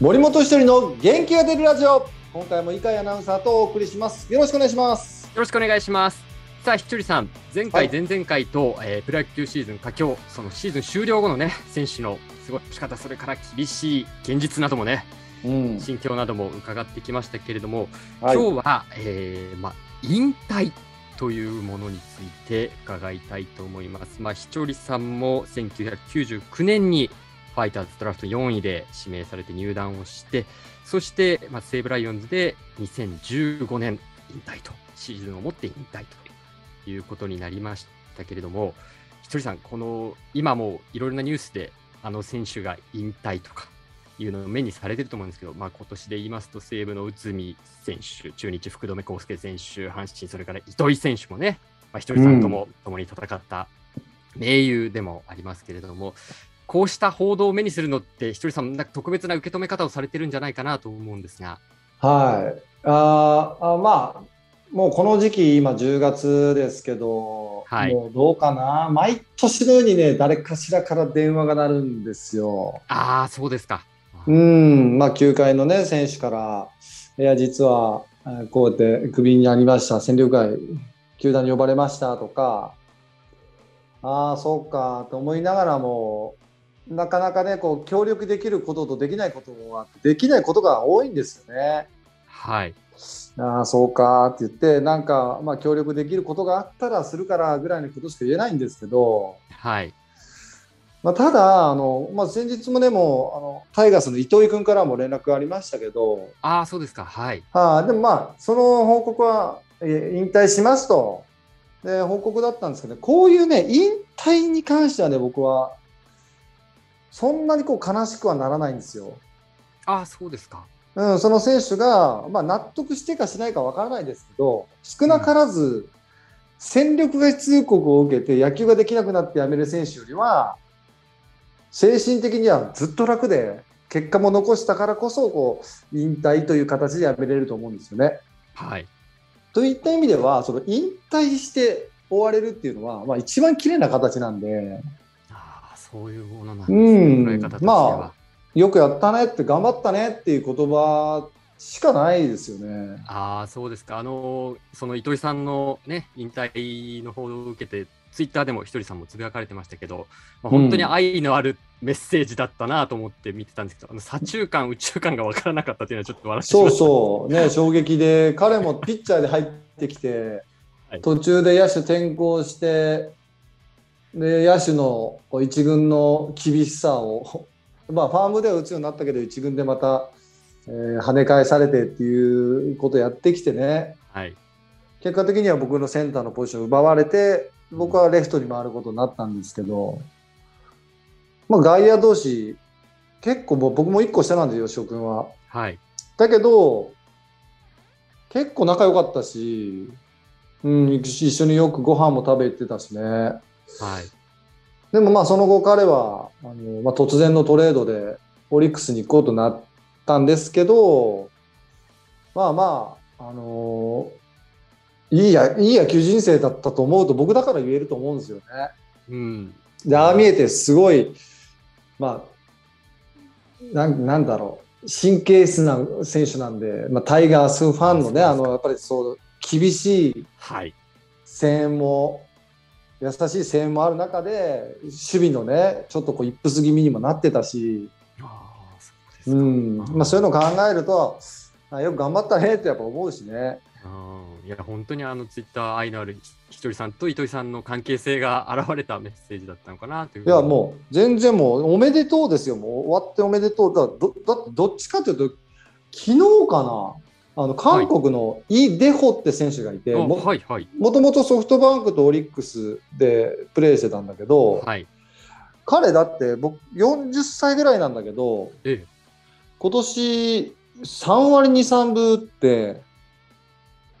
森本一人の元気が出るラジオ。今回も井海アナウンサーとお送りします。よろしくお願いします。よろしくお願いします。さあひとりさん。前回、はい。前々回と、えープロ野球シーズン佳境そのシーズン終了後のね選手の過ごし方それから厳しい現実などもねうん。心境なども伺ってきましたけれども、はい。今日は、えーまあ、引退というものについて伺いたいと思います。まあ、ひとりさんも1999年にフファイターズドラフト4位で指名されて入団をして、そして、まあ、西武ライオンズで2015年引退と、シーズンをもって引退ということになりましたけれども、ひとりさん、この今もいろいろなニュースであの選手が引退とかいうのを目にされてると思うんですけど、まあ今年で言いますと、西武の内海選手、中日福留孝介選手、阪神、それから糸井選手もね、まあ、ひとりさんとも共に戦った盟友でもありますけれども、こうした報道を目にするのって、ひとりさん、なんか特別な受け止め方をされてるんじゃないかなと思うんですが。はい。あーあまあもうこの時期今10月ですけど、はい。もうどうかな。毎年のようにね誰かしらから電話が鳴るんですよ。ああ、そうですか。うん。まあ球界のね選手からいや実はえーこうやってクビになりました。戦力外球団に呼ばれましたとか。ああそうかと思いながらもなかなかねこう協力できることとできないことがあってできないことが多いんですよね。はい。ああそうかって言ってなんかまあ協力できることがあったらするからぐらいのことしか言えないんですけど、はい。まあ、ただあの、まあ、先日もねもうあのタイガースの糸井君からも連絡がありましたけど、ああ、そうですか。はい。はあ、でもまあその報告はえ引退しますとで報告だったんですけど、ね、こういうね引退に関してはね僕はそんなにこう悲しくはならないんですよ。ああ、そうですか。うん、その選手が、まあ、納得してかしないかわからないですけど少なからず戦力外通告を受けて野球ができなくなって辞める選手よりは精神的にはずっと楽で結果も残したからこそこう引退という形で辞めれると思うんですよね。はい。といった意味ではその引退して終われるっていうのは、まあ、一番綺麗な形なんでそういうものなんですね。うんまは。あよくやったねって頑張ったねっていう言葉しかないですよね。ああ、そうですか。あのーその糸井さんのね、引退の報道を受けて、ツイッターでもひとりさんもつぶやかれてましたけど、まあ、うん本当に愛のあるメッセージだったなと思って見てたんですけど、あの左中間、宇宙間が分からなかったというのはちょっと笑っそう。そう、ね、衝撃で、彼もピッチャーで入ってきて、はい途中で野手転向して、で野手のこう一軍の厳しさを、まあ、ファームでは打つようになったけど、一軍でまた、えー跳ね返されてっていうことをやってきてね、はい。結果的には僕のセンターのポジションを奪われて、僕はレフトに回ることになったんですけど、まあ、外野同士、結構もう僕も1個下なんですよ、吉尾君は。はい。だけど、結構仲良かったし、うん、一緒によくご飯も食べてたしね。はい。でもまあその後彼はあの、まあ、突然のトレードでオリックスに行こうとなったんですけど、まあまあ、あのいいやいい野球人生だったと思うと僕だから言えると思うんですよね。うん。で、ああ見えてすごい、まあ、なんなんだろう、神経質な選手なんで、まあ、タイガースファンのね、あのやっぱりそう厳しいはい。声援も、優しい声援もある中で、守備のね、ちょっとこうイップス気味にもなってたし、ああ、そういうのを考えると、あよく頑張ったねってやっぱ思うしね。うん。いや、本当にあのツイッター愛のあるひひとりさんと糸井さんの関係性が現れたメッセージだったのかなという。いや、もう全然もうおめでとうですよ、もう終わっておめでとう。だどだってどっちかというと、昨日かな、あの韓国のイ・デホって選手がいて、あもはいはい。もともとソフトバンクとオリックスでプレーしてたんだけど、はい。彼だって僕40歳ぐらいなんだけど、ええ。今年3割2、3分打って、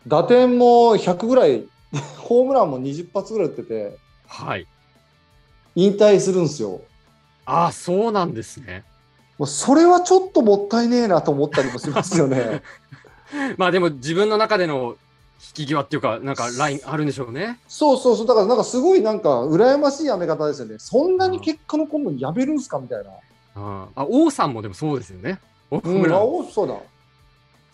打点も100ぐらい、ホームランも20発ぐらい打ってて、はい。引退するんですよ。ああ、そうなんですね。もうそれはちょっともったいねえなと思ったりもしますよね。まあでも自分の中での引き際っていうか、なんかラインあるんでしょうね。そうそうそう、だからなんかすごいなんか羨ましいやめ方ですよね。そんなに結果の今度やめるんすかみたいな。ああ、王さんもでもそうですよね。うん、ホームラン、あおそうだ。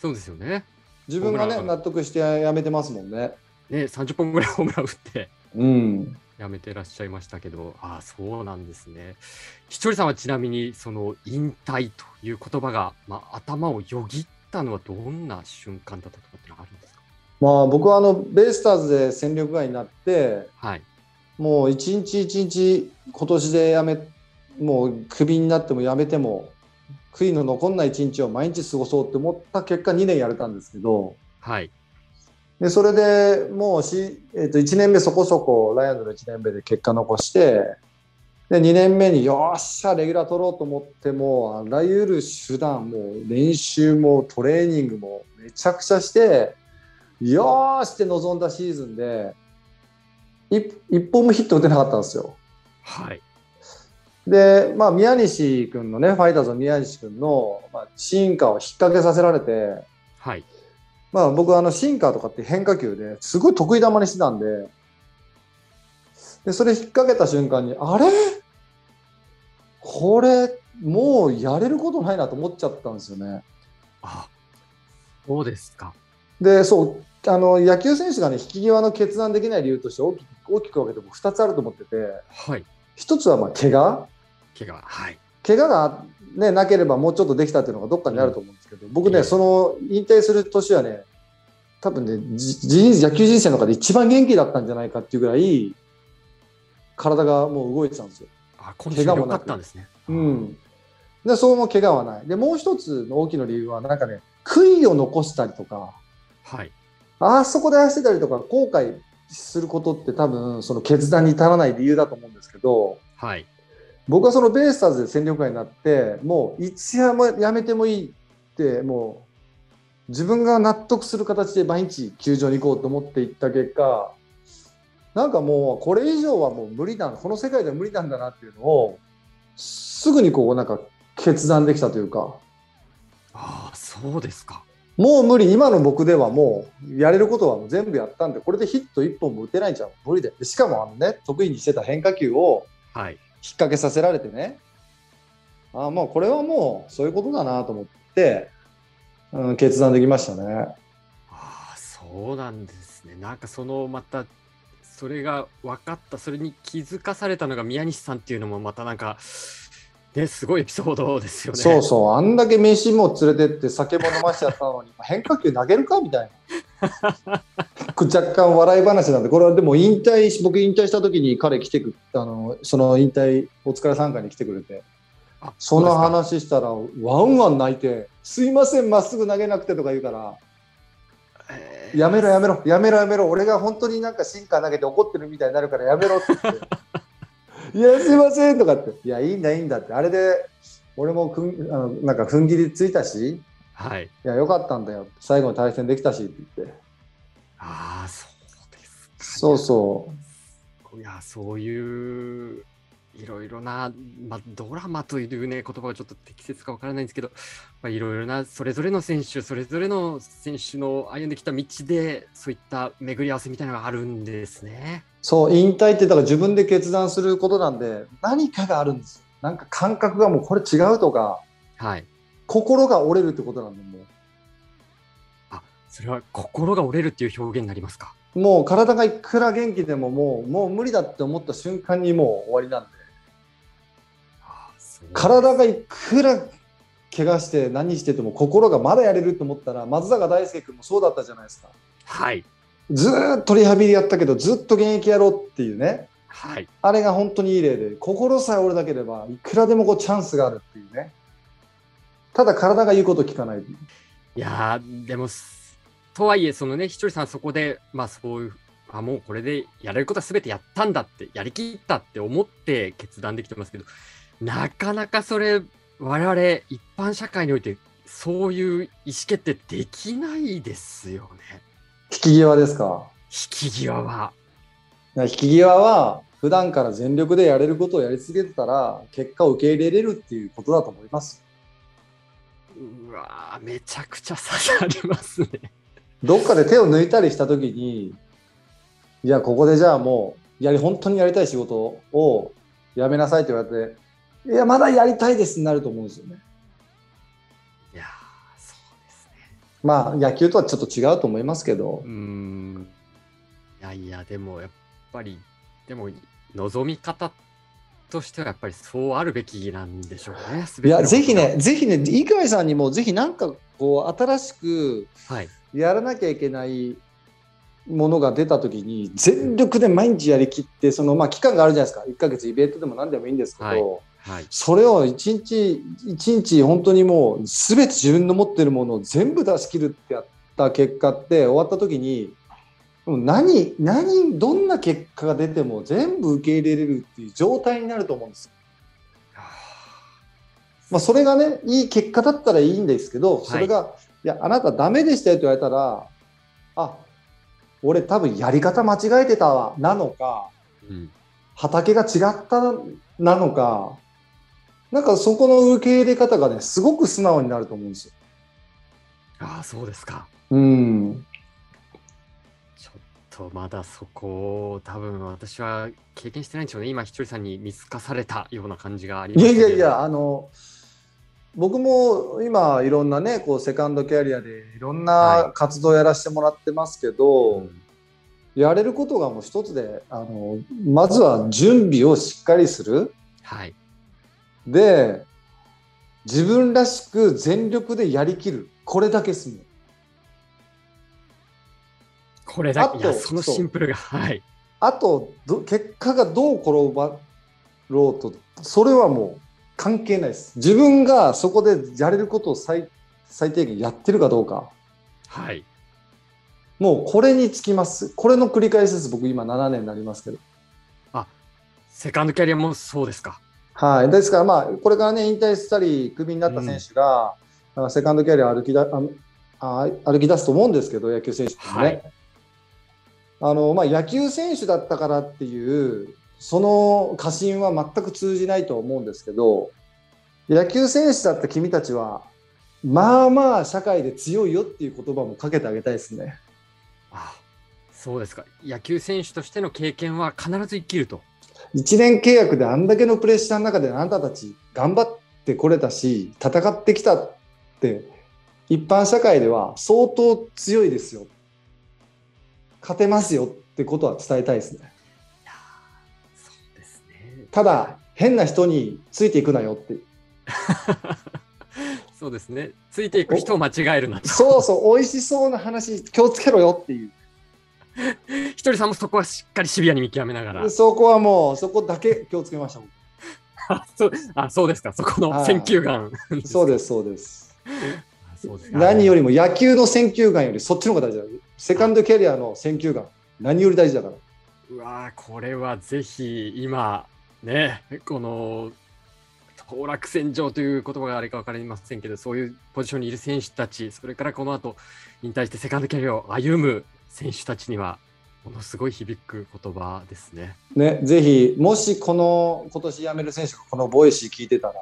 そうですよね。自分がね、納得してやめてますもんね。ね、30本ぐらいホームラン打ってうん。やめてらっしゃいましたけど、ああ、そうなんですね。ひとりさんはちなみに、その引退という言葉が、まあ、頭をよぎったのはどんな瞬間だったとかってあるんですか？まあ僕はあのベイスターズで戦力外になって、はい。もう一日一日今年でやめ、もうクビになってもやめても、悔いの残んない一日を毎日過ごそうって思った結果2年やれたんですけど、はい。でそれでもうし、えー、と1年目そこそこライオンズの1年目で結果残してで2年目によっしゃレギュラー取ろうと思ってもあらゆる手段も練習もトレーニングもめちゃくちゃしてよーしって臨んだシーズンで一一本もヒット打てなかったんですよ。はい。で、まあ、宮西君のねファイターズの宮西君の、まあ、進化を引っ掛けさせられてはい。まあ僕はあのシンカーとかって変化球ですごい得意球にしてたんで、でそれ引っ掛けた瞬間に、あれ？これもうやれることないなと思っちゃったんですよね。あ、そうですか。で、そう、あの野球選手がね、引き際の決断できない理由として大きく大きく分けても2つあると思ってて、はい。1つはまあ怪我？怪我。はい。怪我が、ね、なければもうちょっとできたっていうのがどっかにあると思うんですけど、僕ね、ええその引退する年はね、多分ね、じ人野球人生の中で一番元気だったんじゃないかっていうぐらい、体がもう動いてたんですよ。あ、今週良かったんですね。うん。で、その怪我はない。で、もう一つの大きな理由は、なんかね、悔いを残したりとか、はい。あそこで走ってたりとか、後悔することって多分、その決断に至らない理由だと思うんですけど、はい。僕はそのベイスターズで戦力外になってもういつやもやめてもいいってもう自分が納得する形で毎日球場に行こうと思っていった結果なんかもうこれ以上はもう無理だこの世界では無理なんだなっていうのをすぐにこうなんか決断できたというかああ、そうですか。もう無理今の僕ではもうやれることはもう全部やったんでこれでヒット1本も打てないんじゃん無理ででしかもあのね得意にしてた変化球をはい。引っ掛けさせられてね、あもうこれはもうそういうことだなと思って、うん、決断できましたね。ああ、そうなんですね。なんかそのまた、それが分かった、それに気づかされたのが宮西さんっていうのもまたなんか、ね、すごいエピソードですよね。そうそう、あんだけ飯も連れてって酒も飲ましちゃったのに、変化球投げるかみたいな。若干笑い話なんで、これはでも引退し、僕引退した時に彼来てくあの、その引退お疲れ参加に来てくれて、あその話したら、ワンワン泣いて、すいません、まっすぐ投げなくてとか言うから、えーやめろやめろやめろやめろ。俺が本当になんかシンカー投げて怒ってるみたいになるからやめろって言って。いやすいませんとかって。いやいいんだいいんだって。あれで俺もくんあのなんか踏ん切りついたし。いはい。やよかったんだよ。最後に対戦できたしって言って。ああ、そうですか。そうそう。いや、そういう、いろいろな、まあ、ドラマというね、言葉がちょっと適切かわからないんですけど、まあ、いろいろな、それぞれの選手、それぞれの選手の歩んできた道で、そういった巡り合わせみたいなのがあるんですね。そう引退ってだから自分で決断することなんで何かがあるんですよなんか感覚がもうこれ違うとかはい。心が折れるってことなんでもあ、それは心が折れるっていう表現になりますか？うもう体がいくら元気でももうもう無理だって思った瞬間にもう終わりなんで体がいくら怪我して何してても心がまだやれると思ったら松坂大輔君もそうだったじゃないですかはい。ずーっとリハビリやったけどずっと現役やろうっていうねはい。あれが本当にいい例で心さえ折れなければいくらでもこうチャンスがあるっていうねただ体が言うこと聞かないいやー、でも、すとはいえ、そのね、ひとりさん、そこで、まあ、そういう、あ、もうこれでやれることはすべてやったんだって、やりきったって思って決断できてますけど、なかなかそれ、我々一般社会において、そういう意思決定できないですよね。引き際ですか？引き際は。引き際は普段から全力でやれることをやり続けてたら結果を受け入れれるっていうことだと思いますうわーめちゃくちゃ刺さりますね。どっかで手を抜いたりした時にいやここでじゃあもうやり本当にやりたい仕事をやめなさいって言われていやまだやりたいですになると思うんですよねいいやーそうですね。まあ野球とはちょっと違うと思いますけどうー、ん。いやいや、でもやっぱり、でも望み方としてはやっぱりそうあるべきなんでしょうね。いや、ぜひね、全ぜひね、井上さんにもぜひなんかこう新しく。やらなきゃいけないものが出た時に全力で毎日やりきってそのまあ期間があるじゃないですか1ヶ月イベントでも何でもいいんですけど、はいはい。それを一日一日本当にもう全て自分の持ってるものを全部出し切るってやった結果って終わった時に何何どんな結果が出ても全部受け入れれるっていう状態になると思うんですよ。まあ、それがねいい結果だったらいいんですけどそれが、い、やあなたダメでしたよと言われたらあ俺多分やり方間違えてたわなのかうん。畑が違ったなのかなんかそこの受け入れ方がねすごく素直になると思うんですよ。ああ、そうですか。うん、ちょっとまだそこを多分私は経験してないんでしょうね。今、ひとりさんに見透かされたような感じがありいますけどやいやいやあの僕も今いろんなねこうセカンドキャリアでいろんはな活動やらせてもらってますけど、うんやれることがもう一つであのまずは準備をしっかりするはい。で自分らしく全力でやりきる。これだけですね。これだあといや、そのシンプルが、はい。あとど結果がどう転ばろうとそれはもう関係ないです。自分がそこでやれることを最最低限やってるかどうか。はい。もうこれにつきます。これの繰り返しです。僕今7年になりますけど。セカンドキャリアもそうですか。はい、ですから、まあ、これからね、引退したり、クビになった選手が、あセカンドキャリア歩きだあ歩き出すと思うんですけど、野球選手ってね。はいあのまあ、野球選手だったからっていう、その過信は全く通じないと思うんですけど、野球選手だった君たちは、まあまあ社会で強いよっていう言葉もかけてあげたいですね。あそうですか。野球選手としての経験は必ず生きると。1年契約であんだけのプレッシャーの中であなたたち頑張ってこれたし戦ってきたって一般社会では相当強いですよ勝てますよってことは伝えたいですねそうですね。ただ変な人についていくなよって そうですね。ついていく人を間違えるなと。そうそう美味しそうな話気をつけろよっていうひとりさんもそこはしっかりシビアに見極めながら。そこはもうそこだけ気をつけました僕あ そうあそうですか。そこのはい選球眼。そうですそうですあそうですか。何よりも野球の選球眼よりそっちの方が大事だセカンドキャリアの選球眼何より大事だからうわーこれはぜひ今ねこの当落線上という言葉があれか分かりませんけどそういうポジションにいる選手たちそれからこの後引退してセカンドキャリアを歩む選手たちにはものすごい響く言葉ですね。ね、ぜひ、もしこの今年辞める選手がこの Voicy 聞いてたら、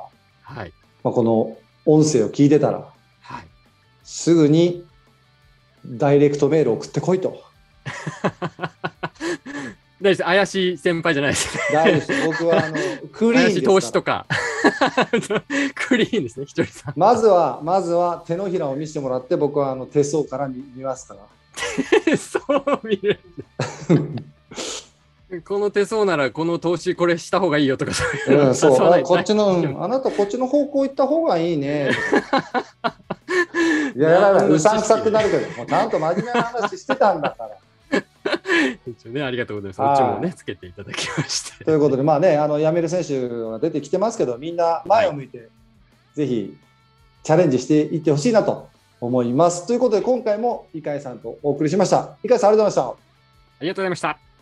はいまあ、この音声を聞いてたら、はい。すぐにダイレクトメール送ってこいと。大丈怪しい先輩じゃないですね。大丈夫です。僕はあの クリーン投資とか。クリーンですね、ひとりさん。まずは、まずは手のひらを見せてもらって、僕はあの手相から見見ますから。そう見る。この手相ならこの投資これした方がいいよとかそういうのうん、そうこっちの、うんあなたこっちの方向行った方がいいね。いや、やらない。うさんくさくなるけど、もうちゃんと真面目な話してたんだから。一応ね、ありがとうございます。はいそっちもね、つけていただきまして。ということで、まあね、あの辞める選手が出てきてますけど、みんな前を向いて、ぜひチャレンジしていってほしいなと思います。ということで、今回も井海さんとお送りしました。井海さん、ありがとうございました。ありがとうございました。